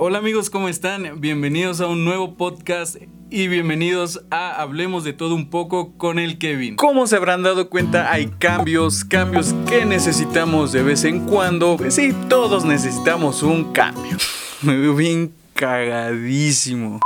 Hola amigos, ¿cómo están? Bienvenidos a un nuevo podcast y bienvenidos a Hablemos de todo un poco con el Kevin. Como se habrán dado cuenta, hay cambios, cambios que necesitamos de vez en cuando. Pues sí, todos necesitamos un cambio. Me veo bien cagadísimo.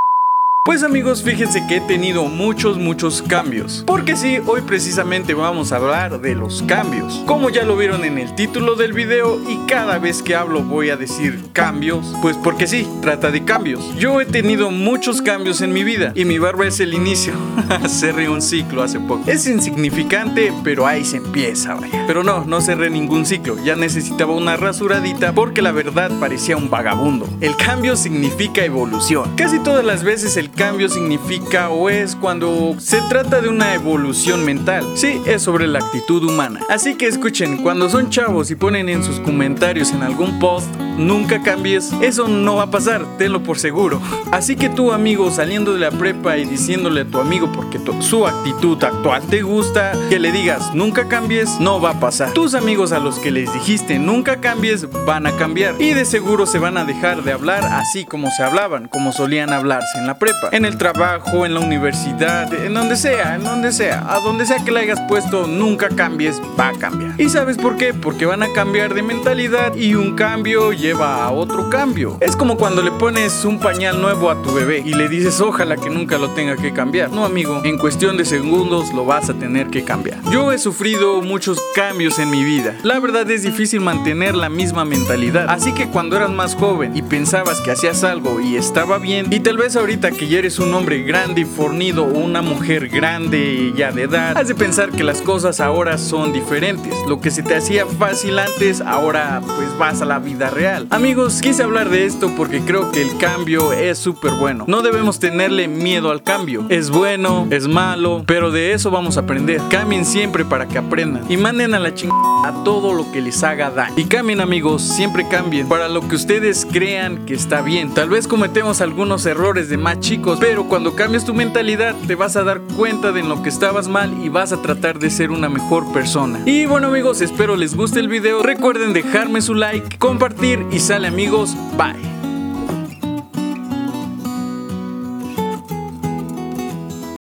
Pues amigos, fíjense que he tenido muchos, muchos cambios. Porque sí, hoy precisamente vamos a hablar de los cambios. Como ya lo vieron en el título del video y cada vez que hablo voy a decir cambios, pues porque sí, trata de cambios. Yo he tenido muchos cambios en mi vida y mi barba es el inicio. cerré un ciclo hace poco. Es insignificante, pero ahí se empieza, vaya. Pero no, no cerré ningún ciclo. Ya necesitaba una rasuradita porque la verdad parecía un vagabundo. El cambio significa evolución. Casi todas las veces el cambio significa o es cuando se trata de una evolución mental. Sí, es sobre la actitud humana. Así que escuchen, cuando son chavos y ponen en sus comentarios en algún post, nunca cambies, eso no va a pasar, tenlo por seguro. Así que tú amigo saliendo de la prepa y diciéndole a tu amigo porque su actitud actual te gusta, que le digas nunca cambies, no va a pasar. Tus amigos a los que les dijiste nunca cambies van a cambiar y de seguro se van a dejar de hablar así como se hablaban, como solían hablarse en la prepa en el trabajo, en la universidad, en donde sea, en donde sea, a donde sea que le hayas puesto, nunca cambies, va a cambiar. ¿Y sabes por qué? Porque van a cambiar de mentalidad y un cambio lleva a otro cambio. Es como cuando le pones un pañal nuevo a tu bebé y le dices ojalá que nunca lo tenga que cambiar. No amigo, en cuestión de segundos lo vas a tener que cambiar. Yo he sufrido muchos cambios en mi vida. La verdad es difícil mantener la misma mentalidad. Así que cuando eras más joven y pensabas que hacías algo y estaba bien, y tal vez ahorita que y eres un hombre grande y fornido o una mujer grande ya de edad, has de pensar que las cosas ahora son diferentes. Lo que se te hacía fácil antes, ahora pues vas a la vida Amigos, quise hablar de esto porque creo que el cambio es súper bueno. No debemos tenerle miedo al cambio. Es bueno, es malo, pero de eso vamos a aprender. Cambien siempre para que aprendan y manden a la chingada a todo lo que les haga daño. Y cambien amigos, siempre cambien para lo que ustedes crean que está bien. Tal vez cometemos algunos errores de más chicos pero cuando cambias tu mentalidad te vas a dar cuenta de en lo que estabas mal y vas a tratar de ser una mejor persona. Y bueno amigos, espero les guste el video. Recuerden dejarme su like, compartir y sale amigos. Bye.